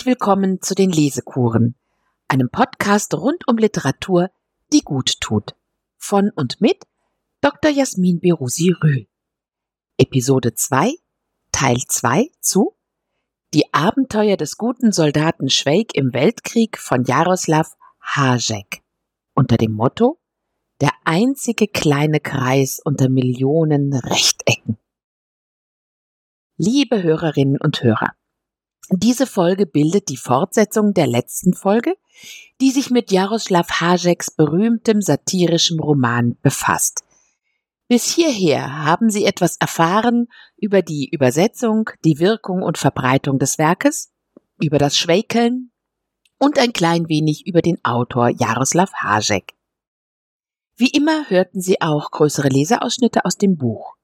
Herzlich willkommen zu den Lesekuren, einem Podcast rund um Literatur, die gut tut. Von und mit Dr. Jasmin Berusi Rühl. Episode 2, Teil 2 zu Die Abenteuer des guten Soldaten Schweig im Weltkrieg von Jaroslav Hajek unter dem Motto Der einzige kleine Kreis unter Millionen Rechtecken. Liebe Hörerinnen und Hörer, diese Folge bildet die Fortsetzung der letzten Folge, die sich mit Jaroslav Hajeks berühmtem satirischem Roman befasst. Bis hierher haben Sie etwas erfahren über die Übersetzung, die Wirkung und Verbreitung des Werkes, über das Schwäkeln und ein klein wenig über den Autor Jaroslav Hajek. Wie immer hörten Sie auch größere Leseausschnitte aus dem Buch.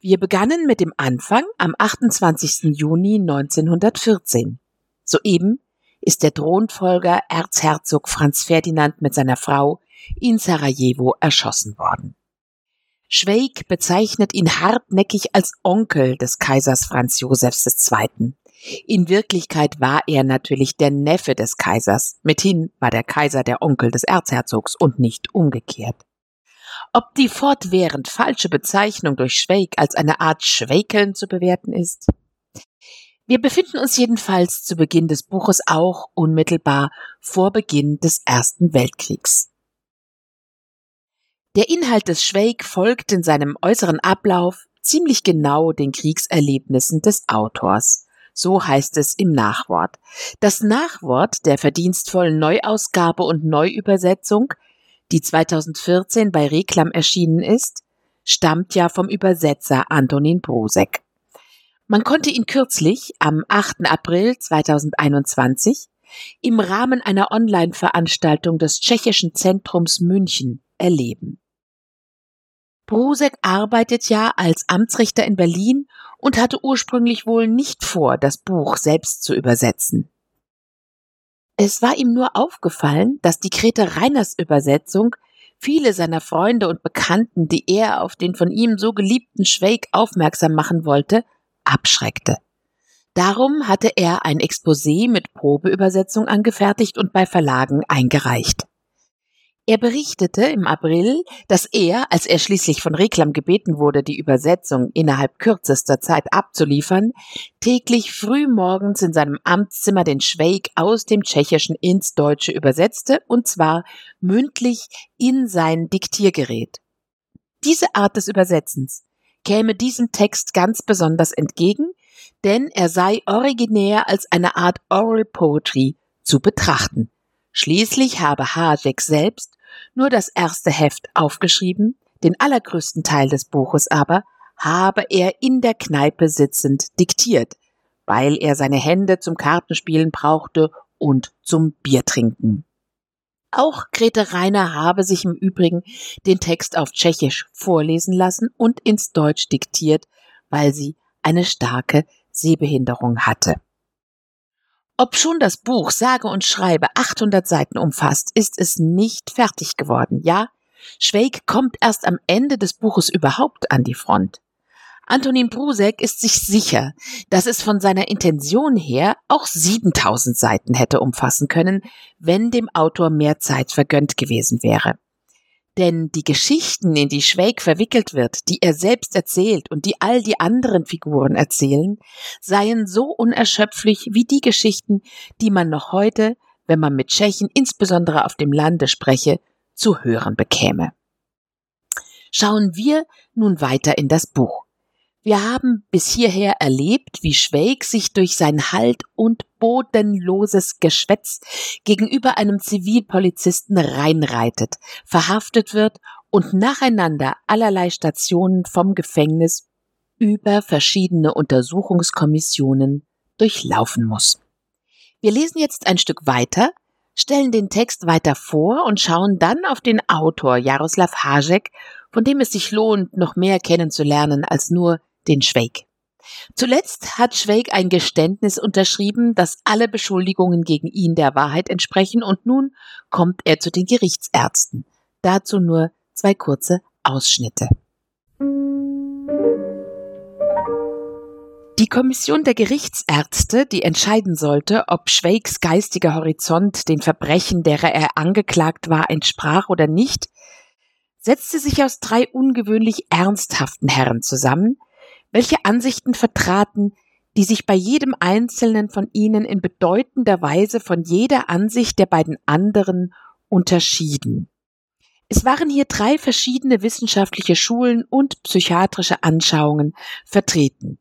Wir begannen mit dem Anfang am 28. Juni 1914. Soeben ist der Thronfolger Erzherzog Franz Ferdinand mit seiner Frau in Sarajevo erschossen worden. Schweig bezeichnet ihn hartnäckig als Onkel des Kaisers Franz Josefs II. In Wirklichkeit war er natürlich der Neffe des Kaisers. Mithin war der Kaiser der Onkel des Erzherzogs und nicht umgekehrt. Ob die fortwährend falsche Bezeichnung durch Schweig als eine Art Schweikeln zu bewerten ist? Wir befinden uns jedenfalls zu Beginn des Buches auch unmittelbar vor Beginn des Ersten Weltkriegs. Der Inhalt des Schweig folgt in seinem äußeren Ablauf ziemlich genau den Kriegserlebnissen des Autors. So heißt es im Nachwort. Das Nachwort der verdienstvollen Neuausgabe und Neuübersetzung die 2014 bei Reklam erschienen ist, stammt ja vom Übersetzer Antonin Brosek. Man konnte ihn kürzlich, am 8. April 2021, im Rahmen einer Online-Veranstaltung des Tschechischen Zentrums München erleben. Brusek arbeitet ja als Amtsrichter in Berlin und hatte ursprünglich wohl nicht vor, das Buch selbst zu übersetzen. Es war ihm nur aufgefallen, dass die Grete Reiners Übersetzung viele seiner Freunde und Bekannten, die er auf den von ihm so geliebten Schweig aufmerksam machen wollte, abschreckte. Darum hatte er ein Exposé mit Probeübersetzung angefertigt und bei Verlagen eingereicht. Er berichtete im April, dass er, als er schließlich von Reklam gebeten wurde, die Übersetzung innerhalb kürzester Zeit abzuliefern, täglich früh morgens in seinem Amtszimmer den Schweig aus dem Tschechischen ins Deutsche übersetzte, und zwar mündlich in sein Diktiergerät. Diese Art des Übersetzens käme diesem Text ganz besonders entgegen, denn er sei originär als eine Art Oral Poetry zu betrachten. Schließlich habe Hajek selbst nur das erste Heft aufgeschrieben, den allergrößten Teil des Buches aber habe er in der Kneipe sitzend diktiert, weil er seine Hände zum Kartenspielen brauchte und zum Biertrinken. Auch Grete Reiner habe sich im Übrigen den Text auf Tschechisch vorlesen lassen und ins Deutsch diktiert, weil sie eine starke Sehbehinderung hatte. Ob schon das Buch sage und schreibe 800 Seiten umfasst, ist es nicht fertig geworden. Ja, Schweig kommt erst am Ende des Buches überhaupt an die Front. Antonin Brusek ist sich sicher, dass es von seiner Intention her auch 7000 Seiten hätte umfassen können, wenn dem Autor mehr Zeit vergönnt gewesen wäre. Denn die Geschichten, in die Schweig verwickelt wird, die er selbst erzählt und die all die anderen Figuren erzählen, seien so unerschöpflich wie die Geschichten, die man noch heute, wenn man mit Tschechen insbesondere auf dem Lande spreche, zu hören bekäme. Schauen wir nun weiter in das Buch. Wir haben bis hierher erlebt, wie Schweig sich durch sein Halt und bodenloses Geschwätz gegenüber einem Zivilpolizisten reinreitet, verhaftet wird und nacheinander allerlei Stationen vom Gefängnis über verschiedene Untersuchungskommissionen durchlaufen muss. Wir lesen jetzt ein Stück weiter, stellen den Text weiter vor und schauen dann auf den Autor Jaroslav Hajek, von dem es sich lohnt, noch mehr kennenzulernen als nur den Schweig. Zuletzt hat Schweig ein Geständnis unterschrieben, dass alle Beschuldigungen gegen ihn der Wahrheit entsprechen und nun kommt er zu den Gerichtsärzten. Dazu nur zwei kurze Ausschnitte. Die Kommission der Gerichtsärzte, die entscheiden sollte, ob Schweigs geistiger Horizont den Verbrechen, derer er angeklagt war, entsprach oder nicht, setzte sich aus drei ungewöhnlich ernsthaften Herren zusammen, welche Ansichten vertraten, die sich bei jedem einzelnen von ihnen in bedeutender Weise von jeder Ansicht der beiden anderen unterschieden. Es waren hier drei verschiedene wissenschaftliche Schulen und psychiatrische Anschauungen vertreten.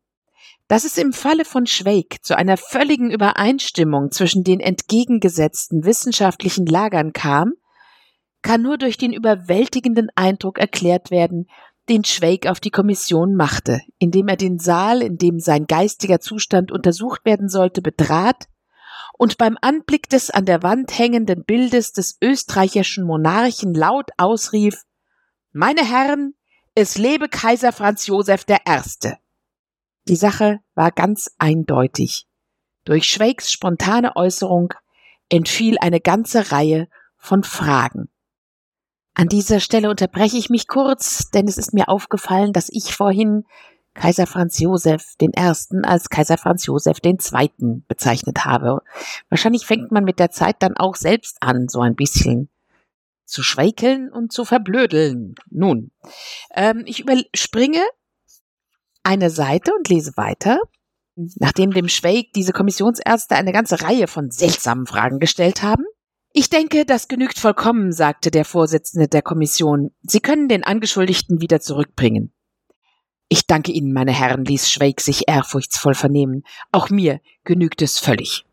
Dass es im Falle von Schweig zu einer völligen Übereinstimmung zwischen den entgegengesetzten wissenschaftlichen Lagern kam, kann nur durch den überwältigenden Eindruck erklärt werden, den Schweig auf die Kommission machte, indem er den Saal, in dem sein geistiger Zustand untersucht werden sollte, betrat und beim Anblick des an der Wand hängenden Bildes des österreichischen Monarchen laut ausrief Meine Herren, es lebe Kaiser Franz Josef Erste. Die Sache war ganz eindeutig. Durch Schweigs spontane Äußerung entfiel eine ganze Reihe von Fragen. An dieser Stelle unterbreche ich mich kurz, denn es ist mir aufgefallen, dass ich vorhin Kaiser Franz Josef Ersten als Kaiser Franz Josef Zweiten bezeichnet habe. Wahrscheinlich fängt man mit der Zeit dann auch selbst an, so ein bisschen zu schweikeln und zu verblödeln. Nun, ähm, ich überspringe eine Seite und lese weiter. Nachdem dem Schweig diese Kommissionsärzte eine ganze Reihe von seltsamen Fragen gestellt haben, ich denke, das genügt vollkommen, sagte der Vorsitzende der Kommission. Sie können den Angeschuldigten wieder zurückbringen. Ich danke Ihnen, meine Herren, ließ Schweig sich ehrfurchtsvoll vernehmen. Auch mir genügt es völlig.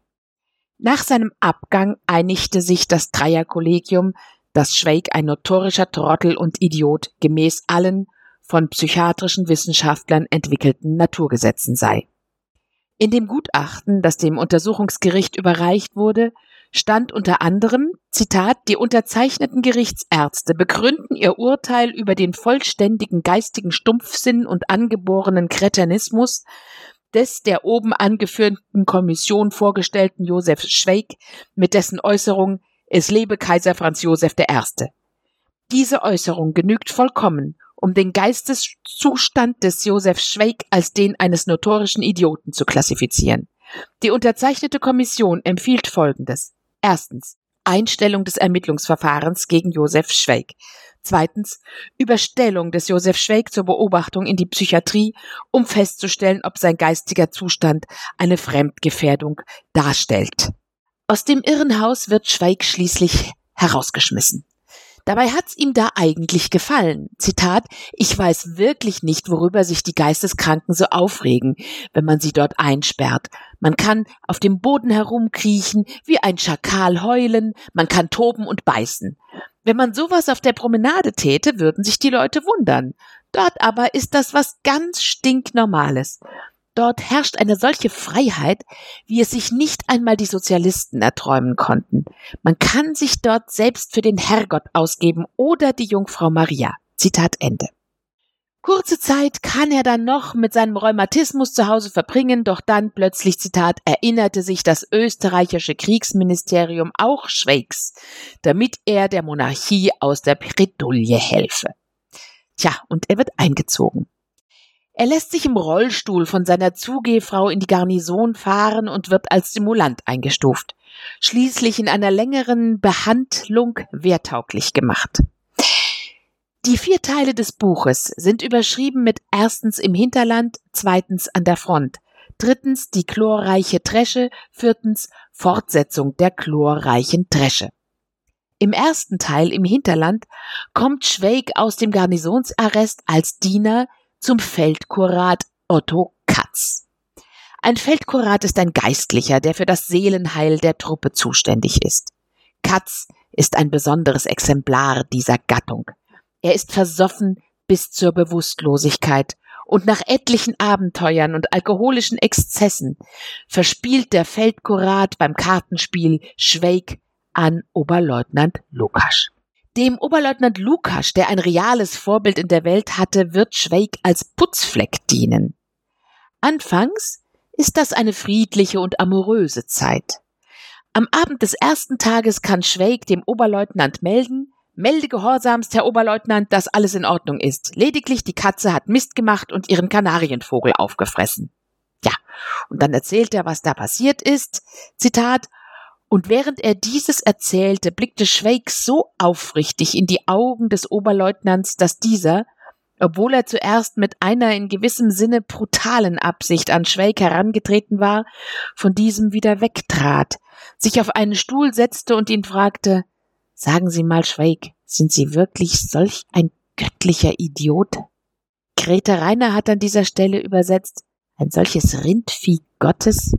Nach seinem Abgang einigte sich das Dreierkollegium, dass Schweig ein notorischer Trottel und Idiot gemäß allen von psychiatrischen Wissenschaftlern entwickelten Naturgesetzen sei. In dem Gutachten, das dem Untersuchungsgericht überreicht wurde, stand unter anderem, Zitat, die unterzeichneten Gerichtsärzte begründen ihr Urteil über den vollständigen geistigen Stumpfsinn und angeborenen Kretinismus des der oben angeführten Kommission vorgestellten Josef Schweig mit dessen Äußerung Es lebe Kaiser Franz Josef I. Diese Äußerung genügt vollkommen, um den Geisteszustand des Josef Schweig als den eines notorischen Idioten zu klassifizieren. Die unterzeichnete Kommission empfiehlt Folgendes. Erstens Einstellung des Ermittlungsverfahrens gegen Josef Schweig. Zweitens Überstellung des Josef Schweig zur Beobachtung in die Psychiatrie, um festzustellen, ob sein geistiger Zustand eine Fremdgefährdung darstellt. Aus dem Irrenhaus wird Schweig schließlich herausgeschmissen. Dabei hat's ihm da eigentlich gefallen. Zitat, ich weiß wirklich nicht, worüber sich die Geisteskranken so aufregen, wenn man sie dort einsperrt. Man kann auf dem Boden herumkriechen, wie ein Schakal heulen, man kann toben und beißen. Wenn man sowas auf der Promenade täte, würden sich die Leute wundern. Dort aber ist das was ganz stinknormales. Dort herrscht eine solche Freiheit, wie es sich nicht einmal die Sozialisten erträumen konnten. Man kann sich dort selbst für den Herrgott ausgeben oder die Jungfrau Maria. Zitat Ende. Kurze Zeit kann er dann noch mit seinem Rheumatismus zu Hause verbringen, doch dann plötzlich, Zitat, erinnerte sich das österreichische Kriegsministerium auch Schweigs, damit er der Monarchie aus der Bredouille helfe. Tja, und er wird eingezogen. Er lässt sich im Rollstuhl von seiner Zugehfrau in die Garnison fahren und wird als Simulant eingestuft, schließlich in einer längeren Behandlung wehrtauglich gemacht. Die vier Teile des Buches sind überschrieben mit erstens im Hinterland, zweitens an der Front, drittens die chlorreiche Tresche, viertens Fortsetzung der chlorreichen Tresche. Im ersten Teil im Hinterland kommt Schweig aus dem Garnisonsarrest als Diener zum Feldkurat Otto Katz. Ein Feldkurat ist ein Geistlicher, der für das Seelenheil der Truppe zuständig ist. Katz ist ein besonderes Exemplar dieser Gattung. Er ist versoffen bis zur Bewusstlosigkeit und nach etlichen Abenteuern und alkoholischen Exzessen verspielt der Feldkurat beim Kartenspiel Schweig an Oberleutnant Lukasch. Dem Oberleutnant Lukas, der ein reales Vorbild in der Welt hatte, wird Schweig als Putzfleck dienen. Anfangs ist das eine friedliche und amoröse Zeit. Am Abend des ersten Tages kann Schweig dem Oberleutnant melden, Melde gehorsamst, Herr Oberleutnant, dass alles in Ordnung ist. Lediglich die Katze hat Mist gemacht und ihren Kanarienvogel aufgefressen. Ja, und dann erzählt er, was da passiert ist. Zitat, und während er dieses erzählte, blickte Schweig so aufrichtig in die Augen des Oberleutnants, dass dieser, obwohl er zuerst mit einer in gewissem Sinne brutalen Absicht an Schweig herangetreten war, von diesem wieder wegtrat, sich auf einen Stuhl setzte und ihn fragte, Sagen Sie mal, Schweig, sind Sie wirklich solch ein göttlicher Idiot? Grete Reiner hat an dieser Stelle übersetzt, ein solches Rindvieh Gottes?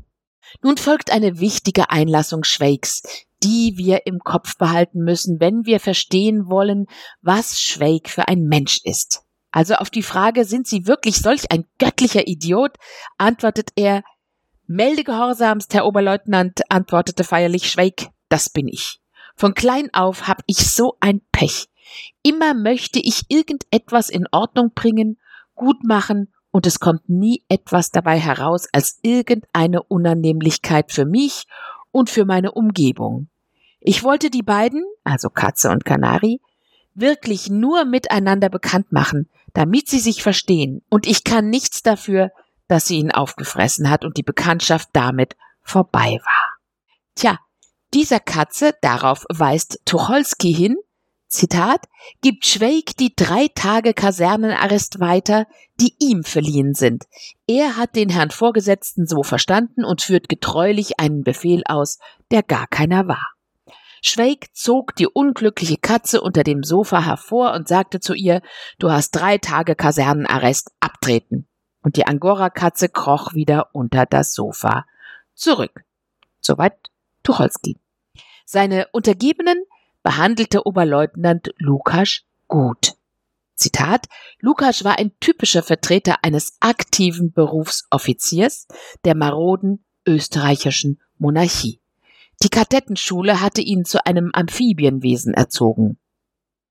Nun folgt eine wichtige Einlassung Schweigs, die wir im Kopf behalten müssen, wenn wir verstehen wollen, was Schweig für ein Mensch ist. Also auf die Frage, sind Sie wirklich solch ein göttlicher Idiot, antwortet er, Melde gehorsamst, Herr Oberleutnant, antwortete feierlich Schweig, das bin ich. Von klein auf hab ich so ein Pech. Immer möchte ich irgendetwas in Ordnung bringen, gut machen und es kommt nie etwas dabei heraus als irgendeine Unannehmlichkeit für mich und für meine Umgebung. Ich wollte die beiden, also Katze und Kanari, wirklich nur miteinander bekannt machen, damit sie sich verstehen, und ich kann nichts dafür, dass sie ihn aufgefressen hat und die Bekanntschaft damit vorbei war. Tja, dieser Katze, darauf weist Tucholsky hin, Zitat, gibt Schweig die drei Tage Kasernenarrest weiter, die ihm verliehen sind. Er hat den Herrn Vorgesetzten so verstanden und führt getreulich einen Befehl aus, der gar keiner war. Schweig zog die unglückliche Katze unter dem Sofa hervor und sagte zu ihr, du hast drei Tage Kasernenarrest, abtreten. Und die Angora-Katze kroch wieder unter das Sofa zurück. Soweit Tucholsky. Seine Untergebenen behandelte Oberleutnant Lukas gut. Zitat, Lukas war ein typischer Vertreter eines aktiven Berufsoffiziers der maroden österreichischen Monarchie. Die Kadettenschule hatte ihn zu einem Amphibienwesen erzogen.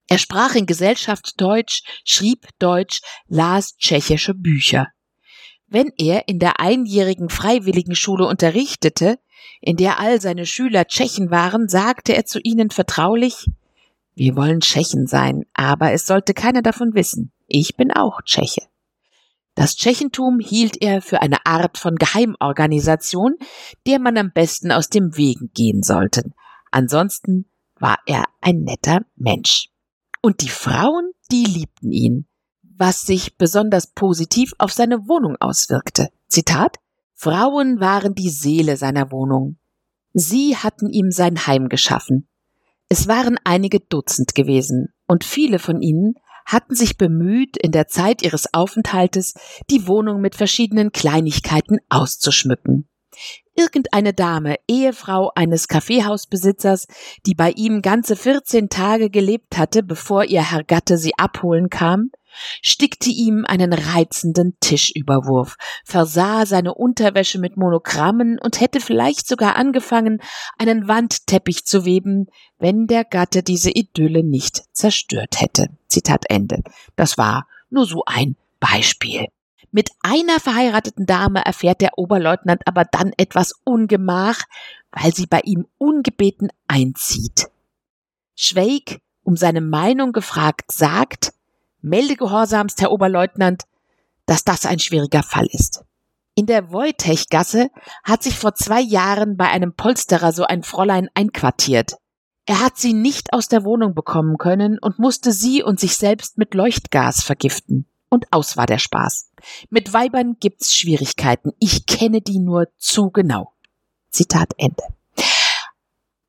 Er sprach in Gesellschaft Deutsch, schrieb Deutsch, las tschechische Bücher. Wenn er in der einjährigen Freiwilligenschule unterrichtete, in der all seine Schüler Tschechen waren, sagte er zu ihnen vertraulich Wir wollen Tschechen sein, aber es sollte keiner davon wissen. Ich bin auch Tscheche. Das Tschechentum hielt er für eine Art von Geheimorganisation, der man am besten aus dem Wegen gehen sollte. Ansonsten war er ein netter Mensch. Und die Frauen, die liebten ihn, was sich besonders positiv auf seine Wohnung auswirkte. Zitat Frauen waren die Seele seiner Wohnung. Sie hatten ihm sein Heim geschaffen. Es waren einige Dutzend gewesen, und viele von ihnen hatten sich bemüht, in der Zeit ihres Aufenthaltes die Wohnung mit verschiedenen Kleinigkeiten auszuschmücken. Irgendeine Dame, Ehefrau eines Kaffeehausbesitzers, die bei ihm ganze 14 Tage gelebt hatte, bevor ihr Herr Gatte sie abholen kam, stickte ihm einen reizenden Tischüberwurf, versah seine Unterwäsche mit Monogrammen und hätte vielleicht sogar angefangen, einen Wandteppich zu weben, wenn der Gatte diese Idylle nicht zerstört hätte. Zitat Ende. Das war nur so ein Beispiel. Mit einer verheirateten Dame erfährt der Oberleutnant aber dann etwas Ungemach, weil sie bei ihm ungebeten einzieht. Schweig, um seine Meinung gefragt, sagt, melde gehorsamst, Herr Oberleutnant, dass das ein schwieriger Fall ist. In der Wojtech-Gasse hat sich vor zwei Jahren bei einem Polsterer so ein Fräulein einquartiert. Er hat sie nicht aus der Wohnung bekommen können und musste sie und sich selbst mit Leuchtgas vergiften. Und aus war der Spaß. Mit Weibern gibt's Schwierigkeiten. Ich kenne die nur zu genau. Zitat Ende.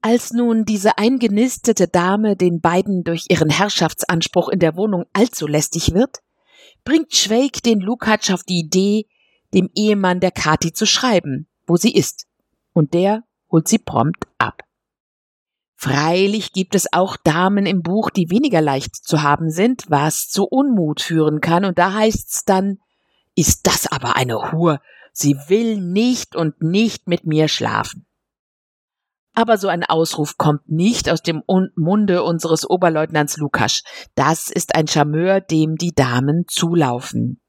Als nun diese eingenistete Dame den beiden durch ihren Herrschaftsanspruch in der Wohnung allzu lästig wird, bringt Schweig den Lukacs auf die Idee, dem Ehemann der Kati zu schreiben, wo sie ist, und der holt sie prompt ab. Freilich gibt es auch Damen im Buch, die weniger leicht zu haben sind, was zu Unmut führen kann, und da heißt's dann, ist das aber eine Hur, sie will nicht und nicht mit mir schlafen. Aber so ein Ausruf kommt nicht aus dem Munde unseres Oberleutnants Lukas. Das ist ein Charmeur, dem die Damen zulaufen.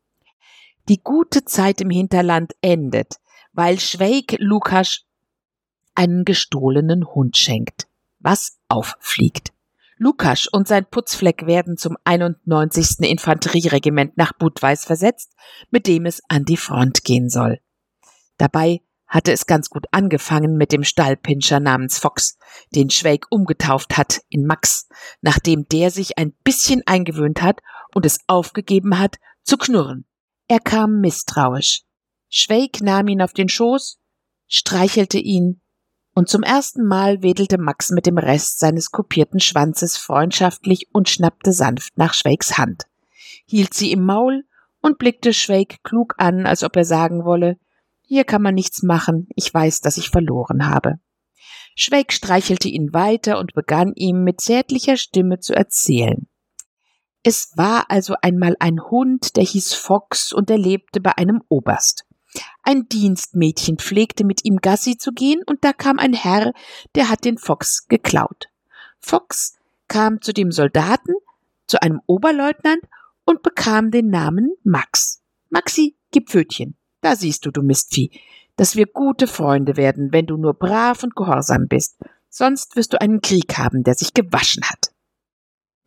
Die gute Zeit im Hinterland endet, weil Schweig Lukas einen gestohlenen Hund schenkt, was auffliegt. Lukas und sein Putzfleck werden zum 91. Infanterieregiment nach Budweis versetzt, mit dem es an die Front gehen soll. Dabei hatte es ganz gut angefangen mit dem Stallpinscher namens Fox, den Schwelg umgetauft hat in Max, nachdem der sich ein bisschen eingewöhnt hat und es aufgegeben hat zu knurren. Er kam misstrauisch. Schweig nahm ihn auf den Schoß, streichelte ihn, und zum ersten Mal wedelte Max mit dem Rest seines kopierten Schwanzes freundschaftlich und schnappte sanft nach Schweigs Hand, hielt sie im Maul und blickte Schweig klug an, als ob er sagen wolle, hier kann man nichts machen, ich weiß, dass ich verloren habe. Schweig streichelte ihn weiter und begann ihm mit zärtlicher Stimme zu erzählen. Es war also einmal ein Hund, der hieß Fox und er lebte bei einem Oberst. Ein Dienstmädchen pflegte mit ihm Gassi zu gehen und da kam ein Herr, der hat den Fox geklaut. Fox kam zu dem Soldaten, zu einem Oberleutnant und bekam den Namen Max. Maxi, gib Pfötchen. Da siehst du, du Mistvieh, dass wir gute Freunde werden, wenn du nur brav und gehorsam bist. Sonst wirst du einen Krieg haben, der sich gewaschen hat.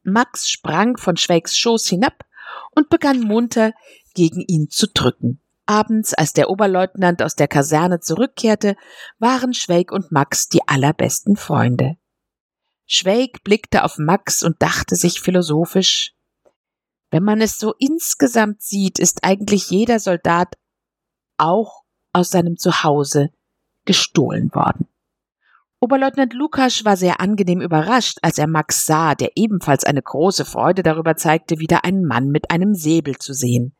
Max sprang von Schweigs Schoß hinab und begann munter gegen ihn zu drücken. Abends, als der Oberleutnant aus der Kaserne zurückkehrte, waren Schweig und Max die allerbesten Freunde. Schweig blickte auf Max und dachte sich philosophisch, wenn man es so insgesamt sieht, ist eigentlich jeder Soldat auch aus seinem Zuhause gestohlen worden. Oberleutnant Lukas war sehr angenehm überrascht, als er Max sah, der ebenfalls eine große Freude darüber zeigte, wieder einen Mann mit einem Säbel zu sehen.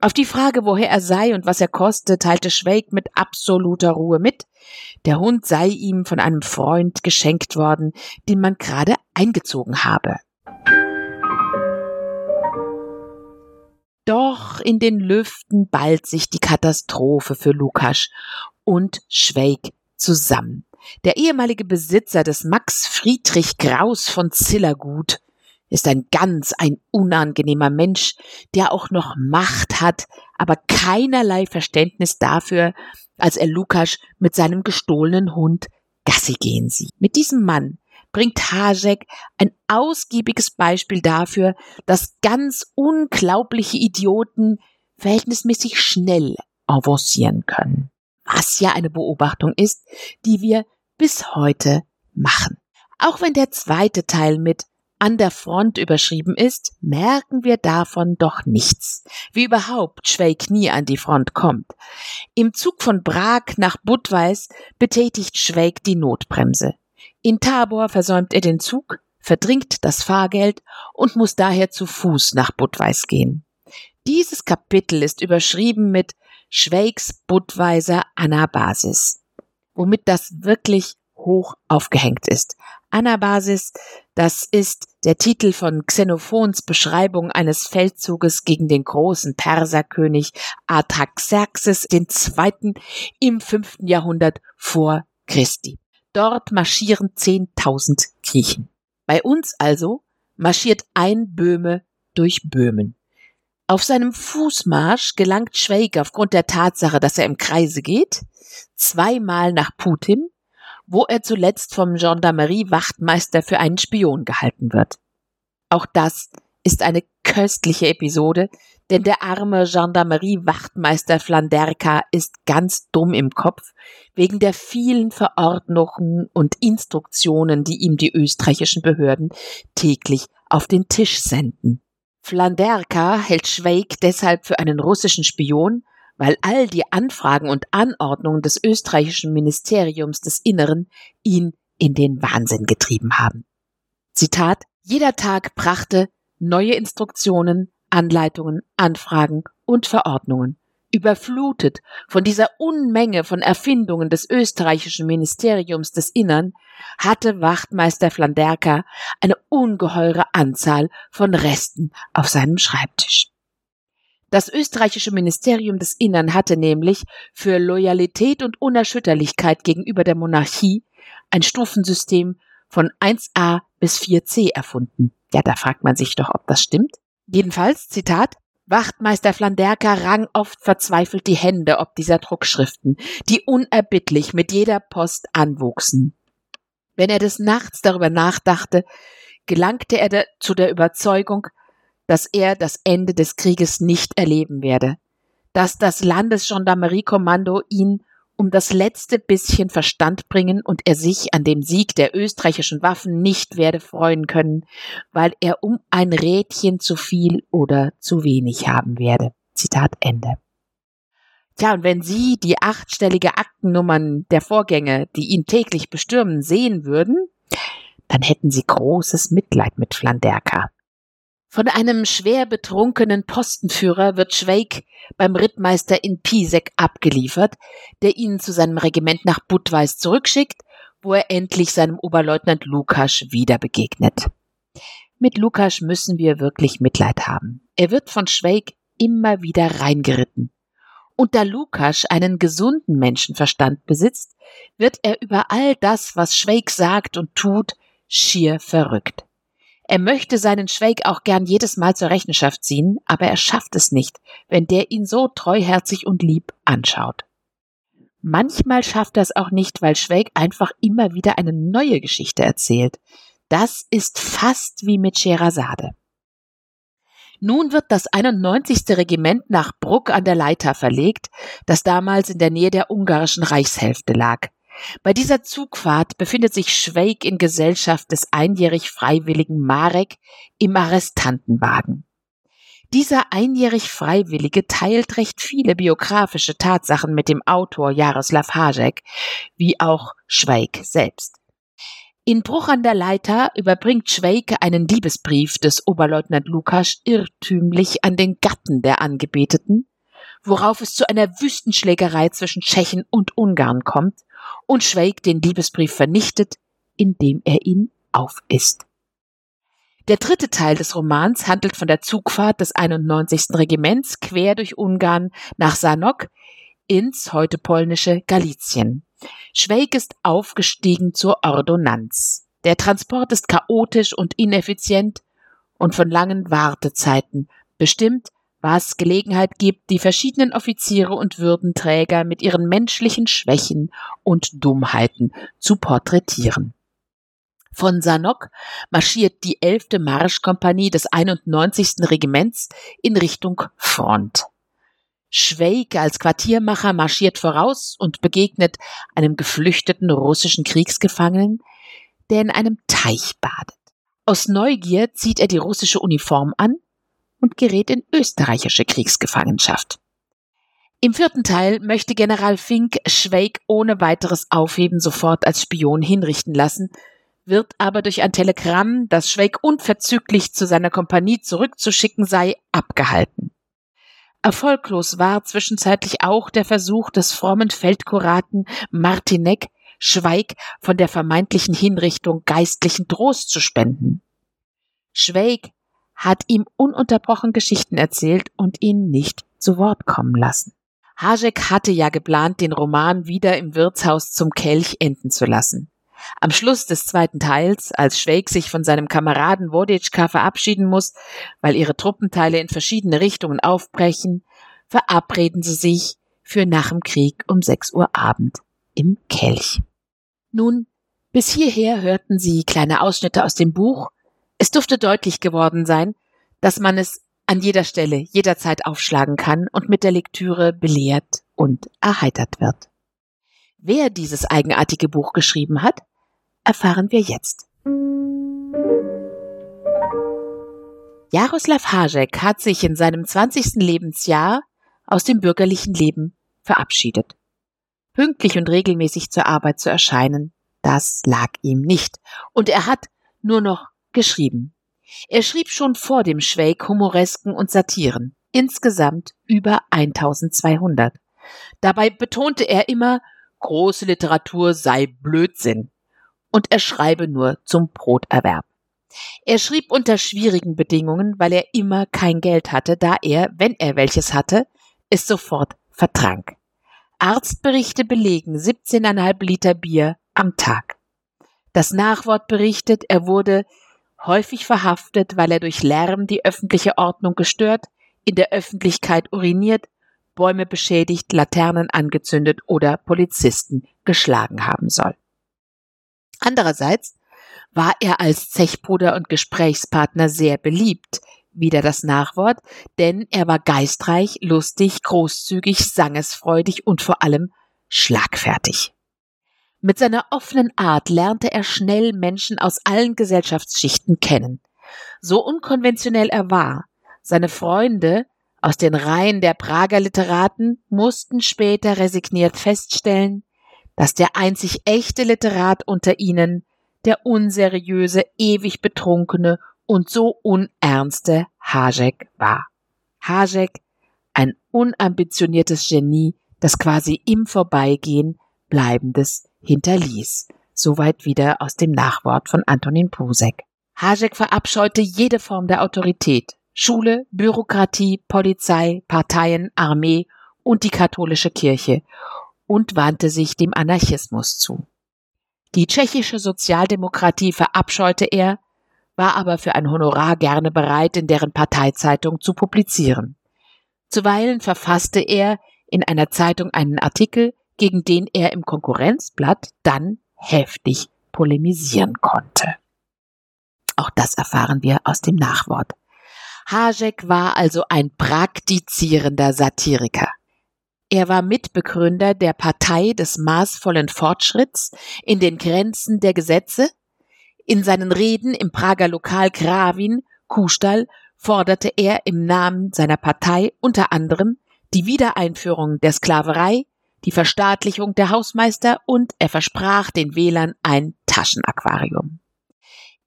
Auf die Frage, woher er sei und was er koste, teilte Schweig mit absoluter Ruhe mit. Der Hund sei ihm von einem Freund geschenkt worden, den man gerade eingezogen habe. Doch in den Lüften ballt sich die Katastrophe für Lukas und Schweig zusammen. Der ehemalige Besitzer des Max Friedrich Graus von Zillergut ist ein ganz ein unangenehmer Mensch, der auch noch Macht hat, aber keinerlei Verständnis dafür, als er Lukas mit seinem gestohlenen Hund Gassi gehen sieht. Mit diesem Mann bringt Hajek ein ausgiebiges Beispiel dafür, dass ganz unglaubliche Idioten verhältnismäßig schnell avancieren können. Was ja eine Beobachtung ist, die wir bis heute machen. Auch wenn der zweite Teil mit an der Front überschrieben ist, merken wir davon doch nichts, wie überhaupt Schweig nie an die Front kommt. Im Zug von Prag nach Budweis betätigt Schweig die Notbremse. In Tabor versäumt er den Zug, verdringt das Fahrgeld und muss daher zu Fuß nach Budweis gehen. Dieses Kapitel ist überschrieben mit Schweigs Budweiser Anabasis, womit das wirklich hoch aufgehängt ist. Anabasis, das ist der Titel von Xenophons Beschreibung eines Feldzuges gegen den großen Perserkönig Artaxerxes II. im fünften Jahrhundert vor Christi. Dort marschieren zehntausend Griechen. Bei uns also marschiert ein Böhme durch Böhmen. Auf seinem Fußmarsch gelangt Schweig aufgrund der Tatsache, dass er im Kreise geht, zweimal nach Putin, wo er zuletzt vom Gendarmerie-Wachtmeister für einen Spion gehalten wird. Auch das ist eine köstliche Episode, denn der arme Gendarmerie-Wachtmeister Flanderka ist ganz dumm im Kopf wegen der vielen Verordnungen und Instruktionen, die ihm die österreichischen Behörden täglich auf den Tisch senden. Flanderka hält Schweig deshalb für einen russischen Spion, weil all die Anfragen und Anordnungen des österreichischen Ministeriums des Inneren ihn in den Wahnsinn getrieben haben. Zitat Jeder Tag brachte neue Instruktionen, Anleitungen, Anfragen und Verordnungen. Überflutet von dieser Unmenge von Erfindungen des österreichischen Ministeriums des Innern hatte Wachtmeister Flanderka eine ungeheure Anzahl von Resten auf seinem Schreibtisch. Das österreichische Ministerium des Innern hatte nämlich für Loyalität und Unerschütterlichkeit gegenüber der Monarchie ein Stufensystem von 1a bis 4c erfunden. Ja, da fragt man sich doch, ob das stimmt. Jedenfalls, Zitat, Wachtmeister Flanderka rang oft verzweifelt die Hände ob dieser Druckschriften, die unerbittlich mit jeder Post anwuchsen. Wenn er des Nachts darüber nachdachte, gelangte er zu der Überzeugung, dass er das Ende des Krieges nicht erleben werde, dass das Landesgendarmeriekommando ihn um das letzte bisschen Verstand bringen und er sich an dem Sieg der österreichischen Waffen nicht werde freuen können, weil er um ein Rädchen zu viel oder zu wenig haben werde. Zitat Ende. Tja, und wenn Sie die achtstellige Aktennummern der Vorgänge, die ihn täglich bestürmen, sehen würden, dann hätten Sie großes Mitleid mit Flanderka. Von einem schwer betrunkenen Postenführer wird Schweig beim Rittmeister in Pisek abgeliefert, der ihn zu seinem Regiment nach Budweis zurückschickt, wo er endlich seinem Oberleutnant Lukas wieder begegnet. Mit Lukas müssen wir wirklich Mitleid haben. Er wird von Schweig immer wieder reingeritten. Und da Lukas einen gesunden Menschenverstand besitzt, wird er über all das, was Schweig sagt und tut, schier verrückt. Er möchte seinen Schweig auch gern jedes Mal zur Rechenschaft ziehen, aber er schafft es nicht, wenn der ihn so treuherzig und lieb anschaut. Manchmal schafft er es auch nicht, weil Schweig einfach immer wieder eine neue Geschichte erzählt. Das ist fast wie mit Scheherazade. Nun wird das 91. Regiment nach Bruck an der Leiter verlegt, das damals in der Nähe der ungarischen Reichshälfte lag. Bei dieser Zugfahrt befindet sich Schweig in Gesellschaft des einjährig freiwilligen Marek im Arrestantenwagen. Dieser einjährig Freiwillige teilt recht viele biografische Tatsachen mit dem Autor Jaroslav Hajek, wie auch Schweig selbst. In Bruch an der Leiter überbringt Schweig einen Liebesbrief des Oberleutnant Lukas irrtümlich an den Gatten der Angebeteten, worauf es zu einer Wüstenschlägerei zwischen Tschechen und Ungarn kommt und Schweig den Liebesbrief vernichtet, indem er ihn aufisst. Der dritte Teil des Romans handelt von der Zugfahrt des 91. Regiments quer durch Ungarn nach Sanok ins heute polnische Galizien. Schweig ist aufgestiegen zur Ordonnanz. Der Transport ist chaotisch und ineffizient und von langen Wartezeiten bestimmt, was Gelegenheit gibt, die verschiedenen Offiziere und Würdenträger mit ihren menschlichen Schwächen und Dummheiten zu porträtieren. Von Sanok marschiert die 11. Marschkompanie des 91. Regiments in Richtung Front. Schweig als Quartiermacher marschiert voraus und begegnet einem geflüchteten russischen Kriegsgefangenen, der in einem Teich badet. Aus Neugier zieht er die russische Uniform an und gerät in österreichische Kriegsgefangenschaft. Im vierten Teil möchte General Fink Schweig ohne weiteres Aufheben sofort als Spion hinrichten lassen, wird aber durch ein Telegramm, das Schweig unverzüglich zu seiner Kompanie zurückzuschicken sei, abgehalten. Erfolglos war zwischenzeitlich auch der Versuch des frommen Feldkuraten Martinek, Schweig von der vermeintlichen Hinrichtung geistlichen Trost zu spenden. Schweig hat ihm ununterbrochen Geschichten erzählt und ihn nicht zu Wort kommen lassen. Hajek hatte ja geplant, den Roman wieder im Wirtshaus zum Kelch enden zu lassen. Am Schluss des zweiten Teils, als Schweig sich von seinem Kameraden Woditschka verabschieden muss, weil ihre Truppenteile in verschiedene Richtungen aufbrechen, verabreden sie sich für nach dem Krieg um 6 Uhr Abend im Kelch. Nun, bis hierher hörten Sie kleine Ausschnitte aus dem Buch es dürfte deutlich geworden sein, dass man es an jeder Stelle jederzeit aufschlagen kann und mit der Lektüre belehrt und erheitert wird. Wer dieses eigenartige Buch geschrieben hat, erfahren wir jetzt. Jaroslav Hajek hat sich in seinem 20. Lebensjahr aus dem bürgerlichen Leben verabschiedet. Pünktlich und regelmäßig zur Arbeit zu erscheinen, das lag ihm nicht, und er hat nur noch geschrieben. Er schrieb schon vor dem Schweig Humoresken und Satiren, insgesamt über 1200. Dabei betonte er immer, große Literatur sei Blödsinn und er schreibe nur zum Broterwerb. Er schrieb unter schwierigen Bedingungen, weil er immer kein Geld hatte, da er, wenn er welches hatte, es sofort vertrank. Arztberichte belegen 17,5 Liter Bier am Tag. Das Nachwort berichtet, er wurde häufig verhaftet, weil er durch Lärm die öffentliche Ordnung gestört, in der Öffentlichkeit uriniert, Bäume beschädigt, Laternen angezündet oder Polizisten geschlagen haben soll. Andererseits war er als Zechbruder und Gesprächspartner sehr beliebt, wieder das Nachwort, denn er war geistreich, lustig, großzügig, sangesfreudig und vor allem schlagfertig. Mit seiner offenen Art lernte er schnell Menschen aus allen Gesellschaftsschichten kennen. So unkonventionell er war, seine Freunde aus den Reihen der Prager Literaten mussten später resigniert feststellen, dass der einzig echte Literat unter ihnen der unseriöse, ewig betrunkene und so unernste Hajek war. Hajek, ein unambitioniertes Genie, das quasi im Vorbeigehen Bleibendes hinterließ. Soweit wieder aus dem Nachwort von Antonin Pusek. Hajek verabscheute jede Form der Autorität. Schule, Bürokratie, Polizei, Parteien, Armee und die katholische Kirche und wandte sich dem Anarchismus zu. Die tschechische Sozialdemokratie verabscheute er, war aber für ein Honorar gerne bereit, in deren Parteizeitung zu publizieren. Zuweilen verfasste er in einer Zeitung einen Artikel, gegen den er im Konkurrenzblatt dann heftig polemisieren konnte. Auch das erfahren wir aus dem Nachwort. Hajek war also ein praktizierender Satiriker. Er war Mitbegründer der Partei des maßvollen Fortschritts in den Grenzen der Gesetze. In seinen Reden im Prager Lokal Krawin, Kuhstall, forderte er im Namen seiner Partei unter anderem die Wiedereinführung der Sklaverei, die Verstaatlichung der Hausmeister und er versprach den Wählern ein Taschenaquarium.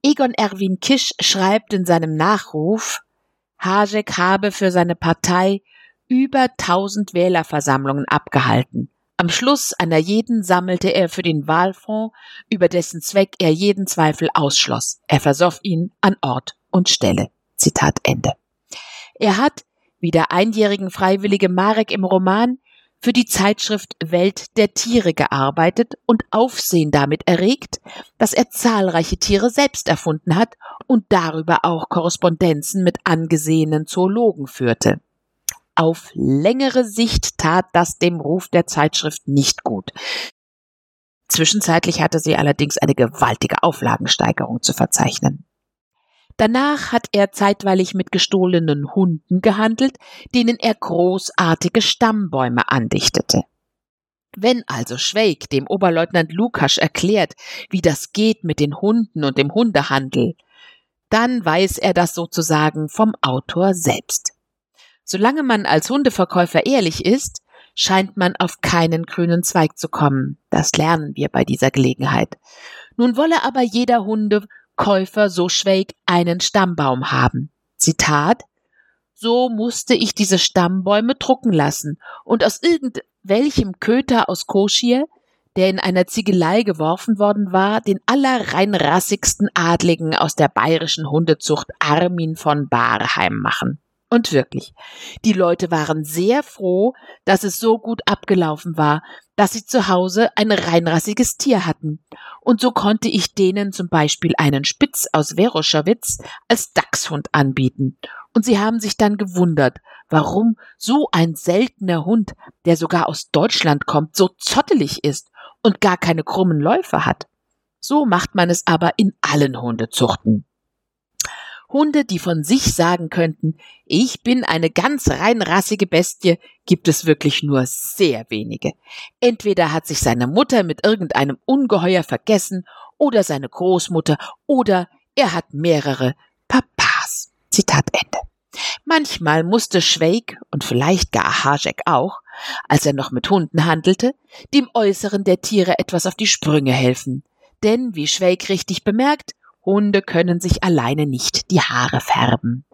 Egon Erwin Kisch schreibt in seinem Nachruf, Hajek habe für seine Partei über tausend Wählerversammlungen abgehalten. Am Schluss einer jeden sammelte er für den Wahlfonds, über dessen Zweck er jeden Zweifel ausschloss. Er versoff ihn an Ort und Stelle. Zitat Ende. Er hat, wie der einjährigen Freiwillige Marek im Roman, für die Zeitschrift Welt der Tiere gearbeitet und Aufsehen damit erregt, dass er zahlreiche Tiere selbst erfunden hat und darüber auch Korrespondenzen mit angesehenen Zoologen führte. Auf längere Sicht tat das dem Ruf der Zeitschrift nicht gut. Zwischenzeitlich hatte sie allerdings eine gewaltige Auflagensteigerung zu verzeichnen. Danach hat er zeitweilig mit gestohlenen Hunden gehandelt, denen er großartige Stammbäume andichtete. Wenn also Schweig dem Oberleutnant Lukasch erklärt, wie das geht mit den Hunden und dem Hundehandel, dann weiß er das sozusagen vom Autor selbst. Solange man als Hundeverkäufer ehrlich ist, scheint man auf keinen grünen Zweig zu kommen. Das lernen wir bei dieser Gelegenheit. Nun wolle aber jeder Hunde Käufer so schwelg einen Stammbaum haben. Zitat So musste ich diese Stammbäume drucken lassen und aus irgendwelchem Köter aus Koschir, der in einer Ziegelei geworfen worden war, den allerreinrassigsten Adligen aus der bayerischen Hundezucht Armin von Barheim machen. Und wirklich, die Leute waren sehr froh, dass es so gut abgelaufen war, dass sie zu Hause ein reinrassiges Tier hatten. Und so konnte ich denen zum Beispiel einen Spitz aus Veroschowitz als Dachshund anbieten. Und sie haben sich dann gewundert, warum so ein seltener Hund, der sogar aus Deutschland kommt, so zottelig ist und gar keine krummen Läufe hat. So macht man es aber in allen Hundezuchten. Hunde, die von sich sagen könnten, ich bin eine ganz reinrassige Bestie, gibt es wirklich nur sehr wenige. Entweder hat sich seine Mutter mit irgendeinem Ungeheuer vergessen oder seine Großmutter oder er hat mehrere Papas. Zitat Ende. Manchmal musste Schweig und vielleicht gar Hajek auch, als er noch mit Hunden handelte, dem Äußeren der Tiere etwas auf die Sprünge helfen. Denn, wie Schweig richtig bemerkt, Hunde können sich alleine nicht die Haare färben.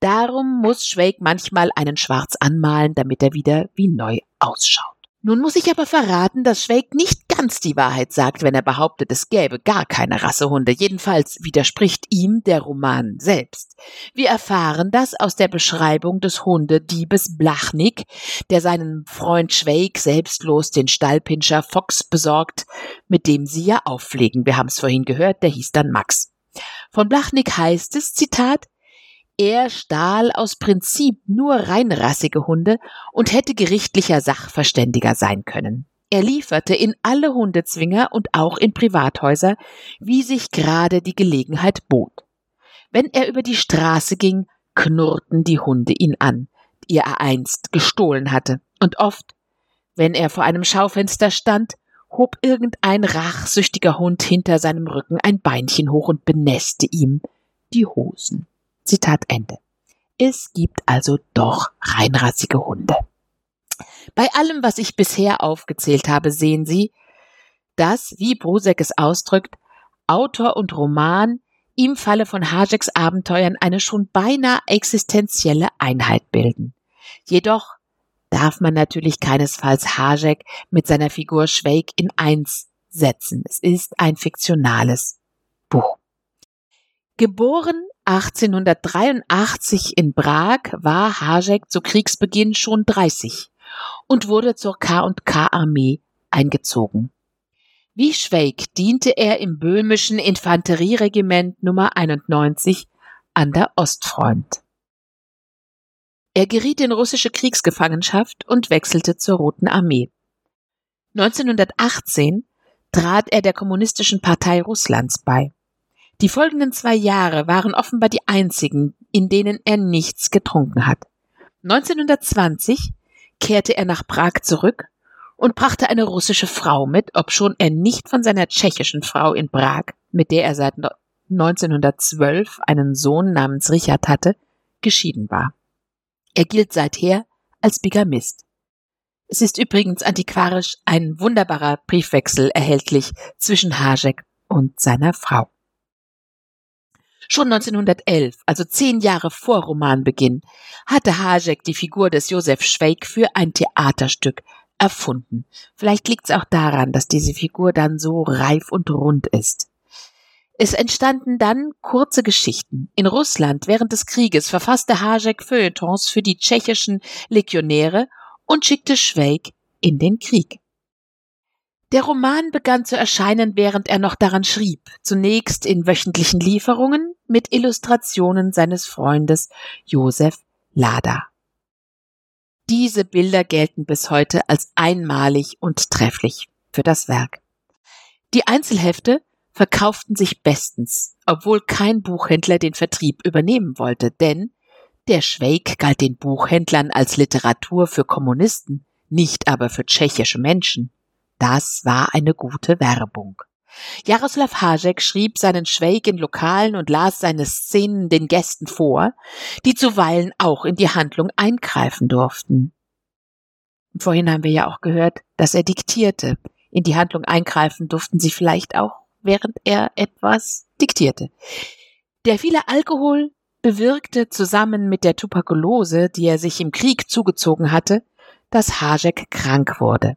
Darum muss Schweig manchmal einen Schwarz anmalen, damit er wieder wie neu ausschaut. Nun muss ich aber verraten, dass Schweig nicht ganz die Wahrheit sagt, wenn er behauptet, es gäbe gar keine Rassehunde. Jedenfalls widerspricht ihm der Roman selbst. Wir erfahren das aus der Beschreibung des Hundediebes Blachnik, der seinen Freund Schweig selbstlos den Stallpinscher Fox besorgt, mit dem sie ja aufpflegen. Wir haben es vorhin gehört, der hieß dann Max. Von Blachnik heißt es, Zitat, er stahl aus Prinzip nur reinrassige Hunde und hätte gerichtlicher Sachverständiger sein können. Er lieferte in alle Hundezwinger und auch in Privathäuser, wie sich gerade die Gelegenheit bot. Wenn er über die Straße ging, knurrten die Hunde ihn an, die er einst gestohlen hatte, und oft, wenn er vor einem Schaufenster stand, hob irgendein rachsüchtiger Hund hinter seinem Rücken ein Beinchen hoch und benässte ihm die Hosen. Zitat Ende. Es gibt also doch reinrassige Hunde. Bei allem, was ich bisher aufgezählt habe, sehen Sie, dass, wie Brusek es ausdrückt, Autor und Roman im Falle von Hajeks Abenteuern eine schon beinahe existenzielle Einheit bilden. Jedoch darf man natürlich keinesfalls Hajek mit seiner Figur Schweig in eins setzen. Es ist ein fiktionales Buch. Geboren 1883 in Prag war Hajek zu Kriegsbeginn schon 30 und wurde zur K&K Armee eingezogen. Wie Schweig diente er im böhmischen Infanterieregiment Nummer 91 an der Ostfront. Er geriet in russische Kriegsgefangenschaft und wechselte zur Roten Armee. 1918 trat er der Kommunistischen Partei Russlands bei. Die folgenden zwei Jahre waren offenbar die einzigen, in denen er nichts getrunken hat. 1920 kehrte er nach Prag zurück und brachte eine russische Frau mit, obschon er nicht von seiner tschechischen Frau in Prag, mit der er seit 1912 einen Sohn namens Richard hatte, geschieden war. Er gilt seither als Bigamist. Es ist übrigens antiquarisch ein wunderbarer Briefwechsel erhältlich zwischen Hajek und seiner Frau. Schon 1911, also zehn Jahre vor Romanbeginn, hatte Hajek die Figur des Josef Schweig für ein Theaterstück erfunden. Vielleicht liegt es auch daran, dass diese Figur dann so reif und rund ist. Es entstanden dann kurze Geschichten. In Russland während des Krieges verfasste Hajek Feuilletons für die tschechischen Legionäre und schickte Schweig in den Krieg. Der Roman begann zu erscheinen, während er noch daran schrieb, zunächst in wöchentlichen Lieferungen mit Illustrationen seines Freundes Josef Lada. Diese Bilder gelten bis heute als einmalig und trefflich für das Werk. Die Einzelhefte verkauften sich bestens, obwohl kein Buchhändler den Vertrieb übernehmen wollte, denn der Schweig galt den Buchhändlern als Literatur für Kommunisten, nicht aber für tschechische Menschen. Das war eine gute Werbung. Jaroslav Hajek schrieb seinen Schweig in Lokalen und las seine Szenen den Gästen vor, die zuweilen auch in die Handlung eingreifen durften. Vorhin haben wir ja auch gehört, dass er diktierte. In die Handlung eingreifen durften sie vielleicht auch, während er etwas diktierte. Der viele Alkohol bewirkte zusammen mit der Tuberkulose, die er sich im Krieg zugezogen hatte, dass Hajek krank wurde.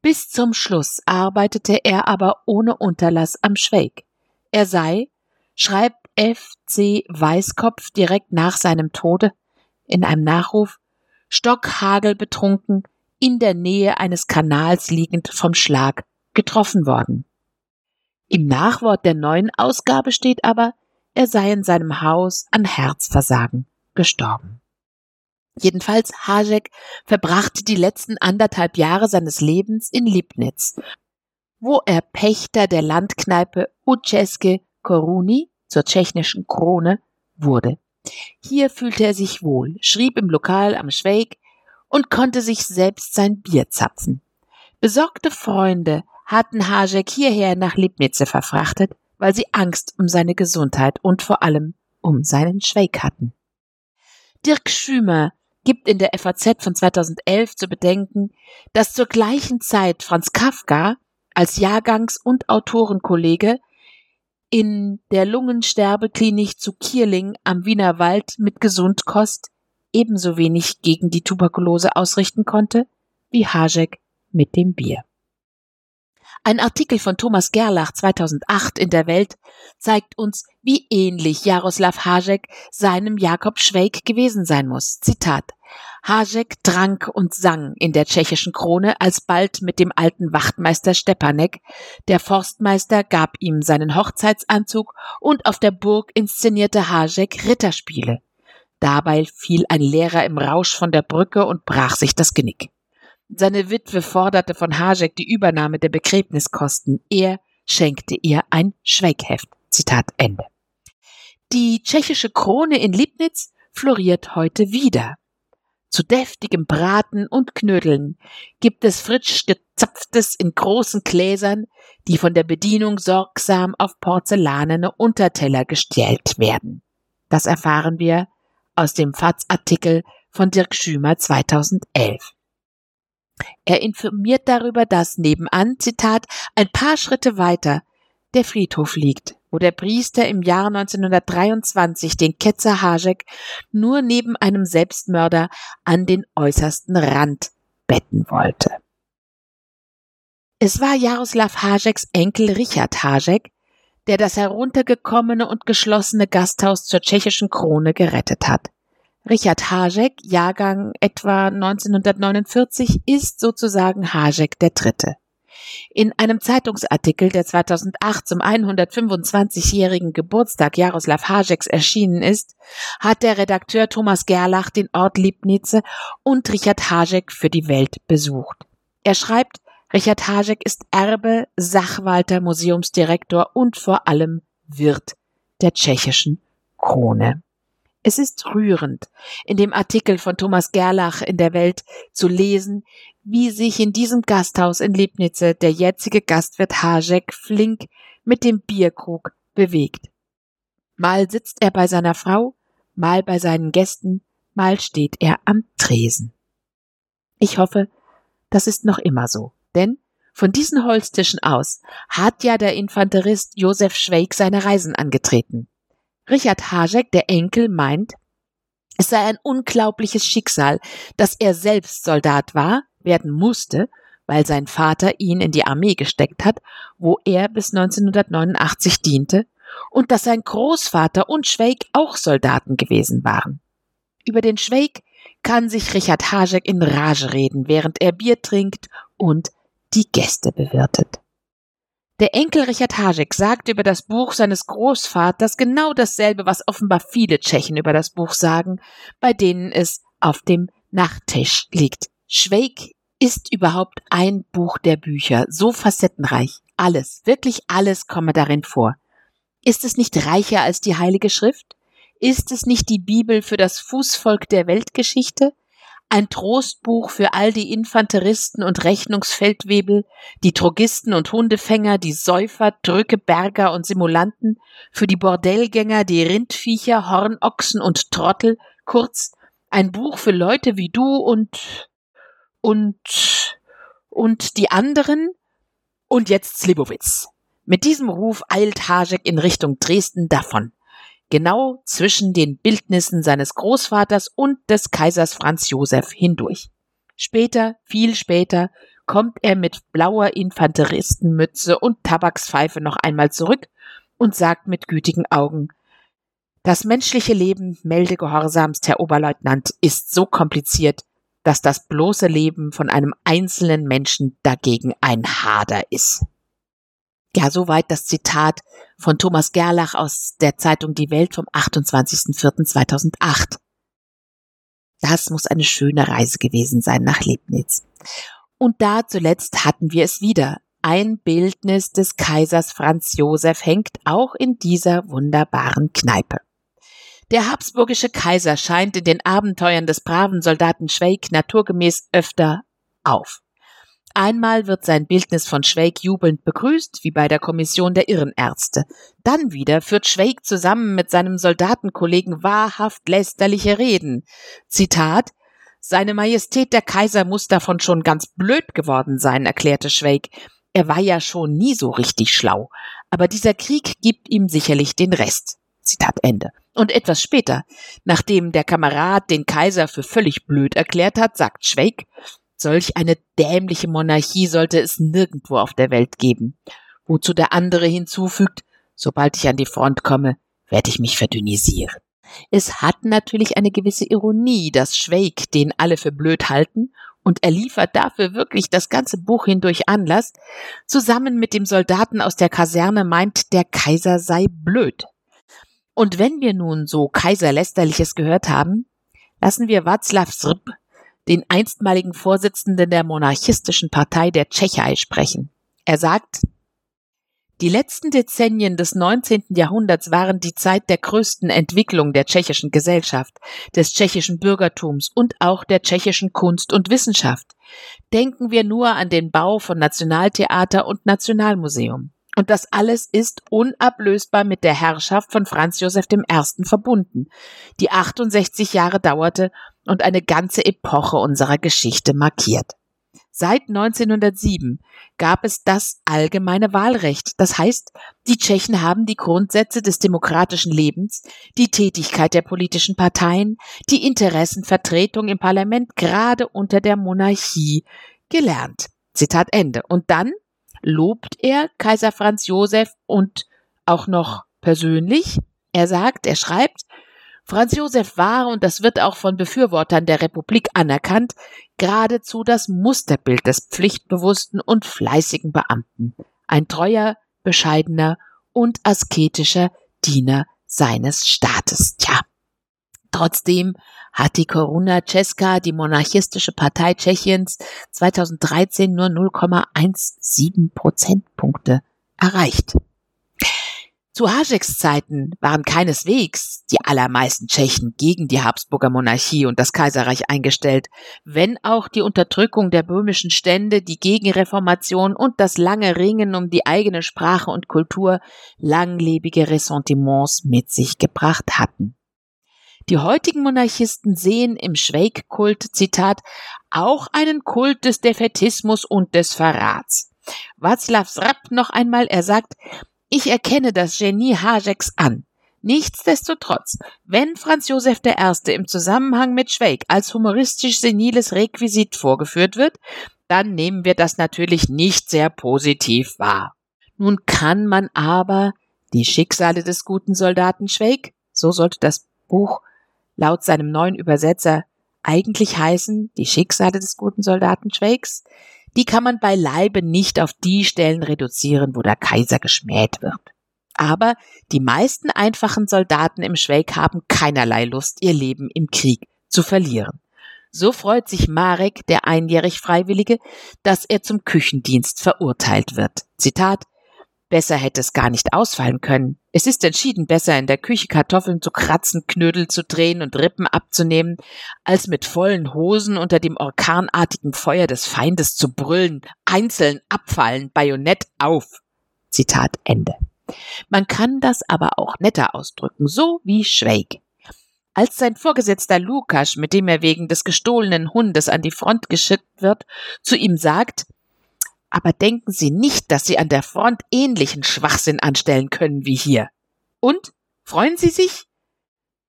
Bis zum Schluss arbeitete er aber ohne Unterlass am Schweig. Er sei, schreibt F. C. Weißkopf direkt nach seinem Tode in einem Nachruf, stockhagelbetrunken, in der Nähe eines Kanals liegend vom Schlag getroffen worden. Im Nachwort der neuen Ausgabe steht aber, er sei in seinem Haus an Herzversagen gestorben. Jedenfalls Hajek verbrachte die letzten anderthalb Jahre seines Lebens in Libnitz, wo er Pächter der Landkneipe Uczeske Koruni zur tschechischen Krone wurde. Hier fühlte er sich wohl, schrieb im Lokal am Schweig und konnte sich selbst sein Bier zapfen. Besorgte Freunde hatten Hajek hierher nach Libnitze verfrachtet, weil sie Angst um seine Gesundheit und vor allem um seinen Schweig hatten. Dirk Schümer gibt in der FAZ von 2011 zu bedenken, dass zur gleichen Zeit Franz Kafka als Jahrgangs- und Autorenkollege in der Lungensterbeklinik zu Kierling am Wiener Wald mit Gesundkost ebenso wenig gegen die Tuberkulose ausrichten konnte wie Hajek mit dem Bier. Ein Artikel von Thomas Gerlach 2008 in der Welt zeigt uns, wie ähnlich Jaroslav Hajek seinem Jakob Schweig gewesen sein muss. Zitat. Hajek trank und sang in der tschechischen Krone alsbald mit dem alten Wachtmeister Stepanek. Der Forstmeister gab ihm seinen Hochzeitsanzug und auf der Burg inszenierte Hajek Ritterspiele. Dabei fiel ein Lehrer im Rausch von der Brücke und brach sich das Genick. Seine Witwe forderte von Hajek die Übernahme der Begräbniskosten. Er schenkte ihr ein Schweigheft. Zitat Ende. Die tschechische Krone in Libnitz floriert heute wieder. Zu deftigem Braten und Knödeln gibt es frisch gezapftes in großen Gläsern, die von der Bedienung sorgsam auf porzellanene Unterteller gestellt werden. Das erfahren wir aus dem FAZ-Artikel von Dirk Schümer 2011. Er informiert darüber, dass nebenan, Zitat, ein paar Schritte weiter der Friedhof liegt, wo der Priester im Jahr 1923 den Ketzer Hajek nur neben einem Selbstmörder an den äußersten Rand betten wollte. Es war Jaroslav Hajeks Enkel Richard Hajek, der das heruntergekommene und geschlossene Gasthaus zur tschechischen Krone gerettet hat. Richard Hajek, Jahrgang etwa 1949, ist sozusagen Hajek der Dritte. In einem Zeitungsartikel, der 2008 zum 125-jährigen Geburtstag Jaroslav Hajeks erschienen ist, hat der Redakteur Thomas Gerlach den Ort Liebnice und Richard Hajek für die Welt besucht. Er schreibt, Richard Hajek ist Erbe, Sachwalter, Museumsdirektor und vor allem Wirt der tschechischen Krone. Es ist rührend, in dem Artikel von Thomas Gerlach in der Welt zu lesen, wie sich in diesem Gasthaus in Lebnitze der jetzige Gastwirt Hajek flink mit dem Bierkrug bewegt. Mal sitzt er bei seiner Frau, mal bei seinen Gästen, mal steht er am Tresen. Ich hoffe, das ist noch immer so, denn von diesen Holztischen aus hat ja der Infanterist Josef Schweig seine Reisen angetreten. Richard Hajek, der Enkel, meint, es sei ein unglaubliches Schicksal, dass er selbst Soldat war, werden musste, weil sein Vater ihn in die Armee gesteckt hat, wo er bis 1989 diente, und dass sein Großvater und Schweig auch Soldaten gewesen waren. Über den Schweig kann sich Richard Hajek in Rage reden, während er Bier trinkt und die Gäste bewirtet. Der Enkel Richard Hajek sagt über das Buch seines Großvaters genau dasselbe, was offenbar viele Tschechen über das Buch sagen, bei denen es auf dem Nachttisch liegt. Schweig ist überhaupt ein Buch der Bücher, so facettenreich. Alles, wirklich alles komme darin vor. Ist es nicht reicher als die Heilige Schrift? Ist es nicht die Bibel für das Fußvolk der Weltgeschichte? Ein Trostbuch für all die Infanteristen und Rechnungsfeldwebel, die Drogisten und Hundefänger, die Säufer, Drückeberger und Simulanten, für die Bordellgänger, die Rindviecher, Hornochsen und Trottel, kurz ein Buch für Leute wie du und und und die anderen. Und jetzt Slibowitz. Mit diesem Ruf eilt Hajek in Richtung Dresden davon genau zwischen den Bildnissen seines Großvaters und des Kaisers Franz Josef hindurch. Später, viel später, kommt er mit blauer Infanteristenmütze und Tabakspfeife noch einmal zurück und sagt mit gütigen Augen, das menschliche Leben, melde gehorsamst, Herr Oberleutnant, ist so kompliziert, dass das bloße Leben von einem einzelnen Menschen dagegen ein Hader ist. Ja, soweit das Zitat von Thomas Gerlach aus der Zeitung Die Welt vom 28.04.2008. Das muss eine schöne Reise gewesen sein nach Lebnitz. Und da zuletzt hatten wir es wieder. Ein Bildnis des Kaisers Franz Josef hängt auch in dieser wunderbaren Kneipe. Der habsburgische Kaiser scheint in den Abenteuern des braven Soldaten Schweig naturgemäß öfter auf. Einmal wird sein Bildnis von Schweig jubelnd begrüßt, wie bei der Kommission der Irrenärzte. Dann wieder führt Schweig zusammen mit seinem Soldatenkollegen wahrhaft lästerliche Reden. Zitat Seine Majestät der Kaiser muss davon schon ganz blöd geworden sein, erklärte Schweig. Er war ja schon nie so richtig schlau. Aber dieser Krieg gibt ihm sicherlich den Rest. Zitat Ende. Und etwas später, nachdem der Kamerad den Kaiser für völlig blöd erklärt hat, sagt Schweig, Solch eine dämliche Monarchie sollte es nirgendwo auf der Welt geben. Wozu der andere hinzufügt, sobald ich an die Front komme, werde ich mich verdünnisieren. Es hat natürlich eine gewisse Ironie, dass Schweig, den alle für blöd halten, und er liefert dafür wirklich das ganze Buch hindurch Anlass, zusammen mit dem Soldaten aus der Kaserne meint, der Kaiser sei blöd. Und wenn wir nun so Kaiserlästerliches gehört haben, lassen wir Václav Srp den einstmaligen Vorsitzenden der monarchistischen Partei der Tschechei sprechen. Er sagt, Die letzten Dezennien des 19. Jahrhunderts waren die Zeit der größten Entwicklung der tschechischen Gesellschaft, des tschechischen Bürgertums und auch der tschechischen Kunst und Wissenschaft. Denken wir nur an den Bau von Nationaltheater und Nationalmuseum. Und das alles ist unablösbar mit der Herrschaft von Franz Josef I. verbunden, die 68 Jahre dauerte und eine ganze Epoche unserer Geschichte markiert. Seit 1907 gab es das allgemeine Wahlrecht. Das heißt, die Tschechen haben die Grundsätze des demokratischen Lebens, die Tätigkeit der politischen Parteien, die Interessenvertretung im Parlament gerade unter der Monarchie gelernt. Zitat Ende. Und dann lobt er Kaiser Franz Josef und auch noch persönlich. Er sagt, er schreibt, Franz Josef war, und das wird auch von Befürwortern der Republik anerkannt, geradezu das Musterbild des pflichtbewussten und fleißigen Beamten, ein treuer, bescheidener und asketischer Diener seines Staates. Tja, trotzdem hat die Koruna Česká, die monarchistische Partei Tschechiens, 2013 nur 0,17 Prozentpunkte erreicht. Zu Hajeks Zeiten waren keineswegs die allermeisten Tschechen gegen die Habsburger Monarchie und das Kaiserreich eingestellt, wenn auch die Unterdrückung der böhmischen Stände, die Gegenreformation und das lange Ringen um die eigene Sprache und Kultur langlebige Ressentiments mit sich gebracht hatten. Die heutigen Monarchisten sehen im Schweig-Kult, Zitat, auch einen Kult des Defetismus und des Verrats. Václav Srapp noch einmal, er sagt, ich erkenne das Genie Hajeks an. Nichtsdestotrotz, wenn Franz Josef I. im Zusammenhang mit Schweig als humoristisch seniles Requisit vorgeführt wird, dann nehmen wir das natürlich nicht sehr positiv wahr. Nun kann man aber die Schicksale des guten Soldaten Schweig, so sollte das Buch laut seinem neuen Übersetzer eigentlich heißen, die Schicksale des guten Soldaten Schweigs, die kann man beileibe nicht auf die Stellen reduzieren, wo der Kaiser geschmäht wird. Aber die meisten einfachen Soldaten im Schweig haben keinerlei Lust, ihr Leben im Krieg zu verlieren. So freut sich Marek, der einjährig Freiwillige, dass er zum Küchendienst verurteilt wird. Zitat Besser hätte es gar nicht ausfallen können. Es ist entschieden besser, in der Küche Kartoffeln zu kratzen, Knödel zu drehen und Rippen abzunehmen, als mit vollen Hosen unter dem orkanartigen Feuer des Feindes zu brüllen, einzeln abfallen, Bajonett auf. Zitat Ende. Man kann das aber auch netter ausdrücken, so wie Schweig. Als sein Vorgesetzter Lukas, mit dem er wegen des gestohlenen Hundes an die Front geschickt wird, zu ihm sagt, aber denken Sie nicht, dass Sie an der Front ähnlichen Schwachsinn anstellen können wie hier. Und? Freuen Sie sich?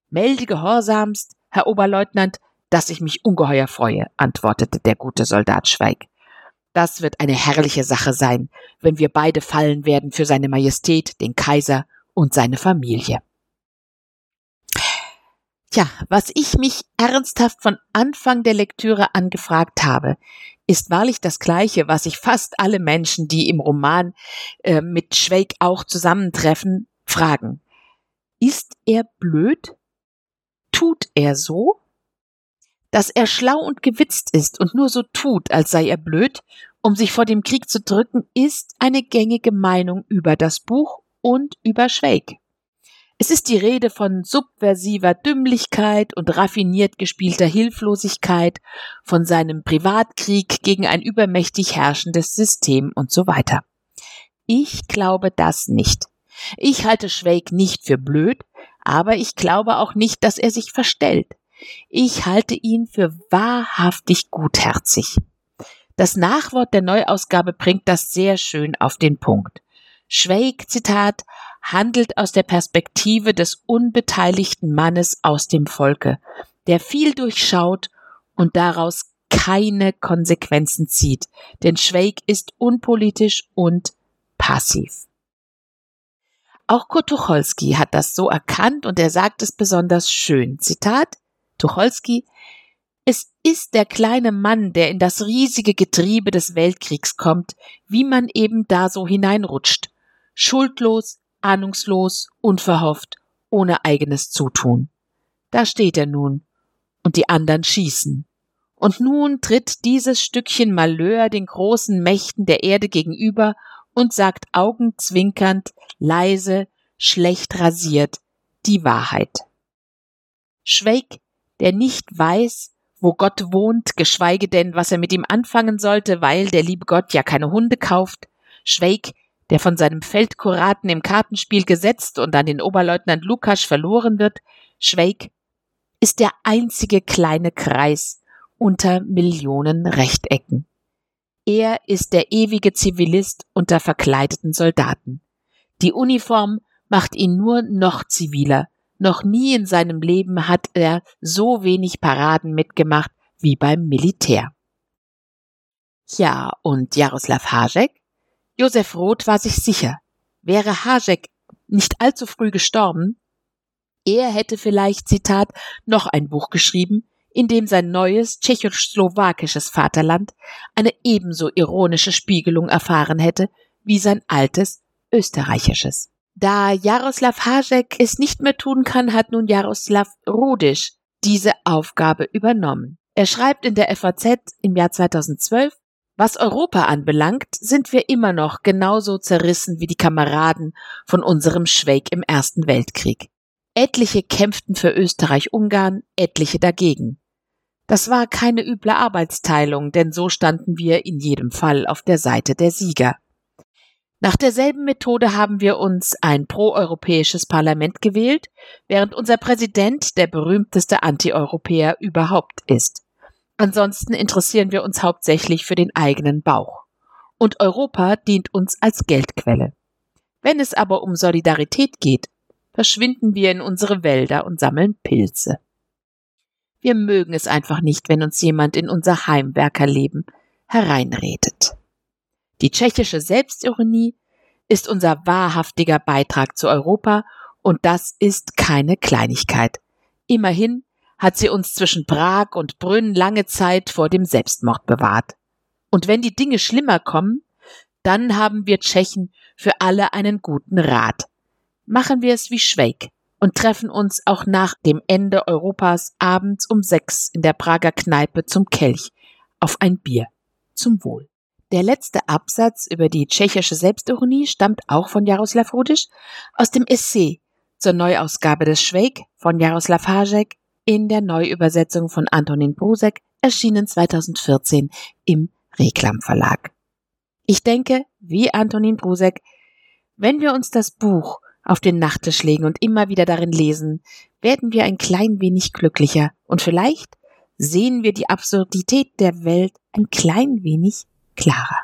Melde gehorsamst, Herr Oberleutnant, dass ich mich ungeheuer freue, antwortete der gute Soldat Schweig. Das wird eine herrliche Sache sein, wenn wir beide fallen werden für seine Majestät, den Kaiser und seine Familie. Tja, was ich mich ernsthaft von Anfang der Lektüre angefragt habe, ist wahrlich das Gleiche, was sich fast alle Menschen, die im Roman äh, mit Schweig auch zusammentreffen, fragen. Ist er blöd? Tut er so? Dass er schlau und gewitzt ist und nur so tut, als sei er blöd, um sich vor dem Krieg zu drücken, ist eine gängige Meinung über das Buch und über Schweig. Es ist die Rede von subversiver Dümmlichkeit und raffiniert gespielter Hilflosigkeit, von seinem Privatkrieg gegen ein übermächtig herrschendes System und so weiter. Ich glaube das nicht. Ich halte Schweig nicht für blöd, aber ich glaube auch nicht, dass er sich verstellt. Ich halte ihn für wahrhaftig gutherzig. Das Nachwort der Neuausgabe bringt das sehr schön auf den Punkt. Schweig, Zitat, handelt aus der Perspektive des unbeteiligten Mannes aus dem Volke, der viel durchschaut und daraus keine Konsequenzen zieht, denn Schweig ist unpolitisch und passiv. Auch Kurt Tucholsky hat das so erkannt und er sagt es besonders schön. Zitat Tucholsky Es ist der kleine Mann, der in das riesige Getriebe des Weltkriegs kommt, wie man eben da so hineinrutscht, schuldlos, ahnungslos, unverhofft, ohne eigenes Zutun. Da steht er nun, und die anderen schießen. Und nun tritt dieses Stückchen Malheur den großen Mächten der Erde gegenüber und sagt augenzwinkernd, leise, schlecht rasiert die Wahrheit. Schweig, der nicht weiß, wo Gott wohnt, geschweige denn, was er mit ihm anfangen sollte, weil der liebe Gott ja keine Hunde kauft. Schweig, der von seinem Feldkuraten im Kartenspiel gesetzt und an den Oberleutnant Lukas verloren wird. Schweig ist der einzige kleine Kreis unter Millionen Rechtecken. Er ist der ewige Zivilist unter verkleideten Soldaten. Die Uniform macht ihn nur noch ziviler, noch nie in seinem Leben hat er so wenig Paraden mitgemacht wie beim Militär. Ja, und Jaroslav Hašek? Josef Roth war sich sicher, wäre Hašek nicht allzu früh gestorben, er hätte vielleicht, Zitat, noch ein Buch geschrieben, in dem sein neues tschechoslowakisches Vaterland eine ebenso ironische Spiegelung erfahren hätte wie sein altes österreichisches. Da Jaroslav Hašek es nicht mehr tun kann, hat nun Jaroslav Rudisch diese Aufgabe übernommen. Er schreibt in der FAZ im Jahr 2012, was Europa anbelangt, sind wir immer noch genauso zerrissen wie die Kameraden von unserem Schweig im Ersten Weltkrieg. Etliche kämpften für Österreich-Ungarn, etliche dagegen. Das war keine üble Arbeitsteilung, denn so standen wir in jedem Fall auf der Seite der Sieger. Nach derselben Methode haben wir uns ein proeuropäisches Parlament gewählt, während unser Präsident der berühmteste Antieuropäer überhaupt ist. Ansonsten interessieren wir uns hauptsächlich für den eigenen Bauch. Und Europa dient uns als Geldquelle. Wenn es aber um Solidarität geht, verschwinden wir in unsere Wälder und sammeln Pilze. Wir mögen es einfach nicht, wenn uns jemand in unser Heimwerkerleben hereinredet. Die tschechische Selbstironie ist unser wahrhaftiger Beitrag zu Europa und das ist keine Kleinigkeit. Immerhin hat sie uns zwischen Prag und Brünn lange Zeit vor dem Selbstmord bewahrt. Und wenn die Dinge schlimmer kommen, dann haben wir Tschechen für alle einen guten Rat. Machen wir es wie Schweig und treffen uns auch nach dem Ende Europas abends um sechs in der Prager Kneipe zum Kelch auf ein Bier. Zum Wohl. Der letzte Absatz über die tschechische Selbstironie stammt auch von Jaroslav Rudisch aus dem Essay zur Neuausgabe des Schweig von Jaroslav Hašek in der Neuübersetzung von Antonin Brusek, erschienen 2014 im Reklam Verlag. Ich denke, wie Antonin Brusek, wenn wir uns das Buch auf den Nachttisch legen und immer wieder darin lesen, werden wir ein klein wenig glücklicher und vielleicht sehen wir die Absurdität der Welt ein klein wenig klarer.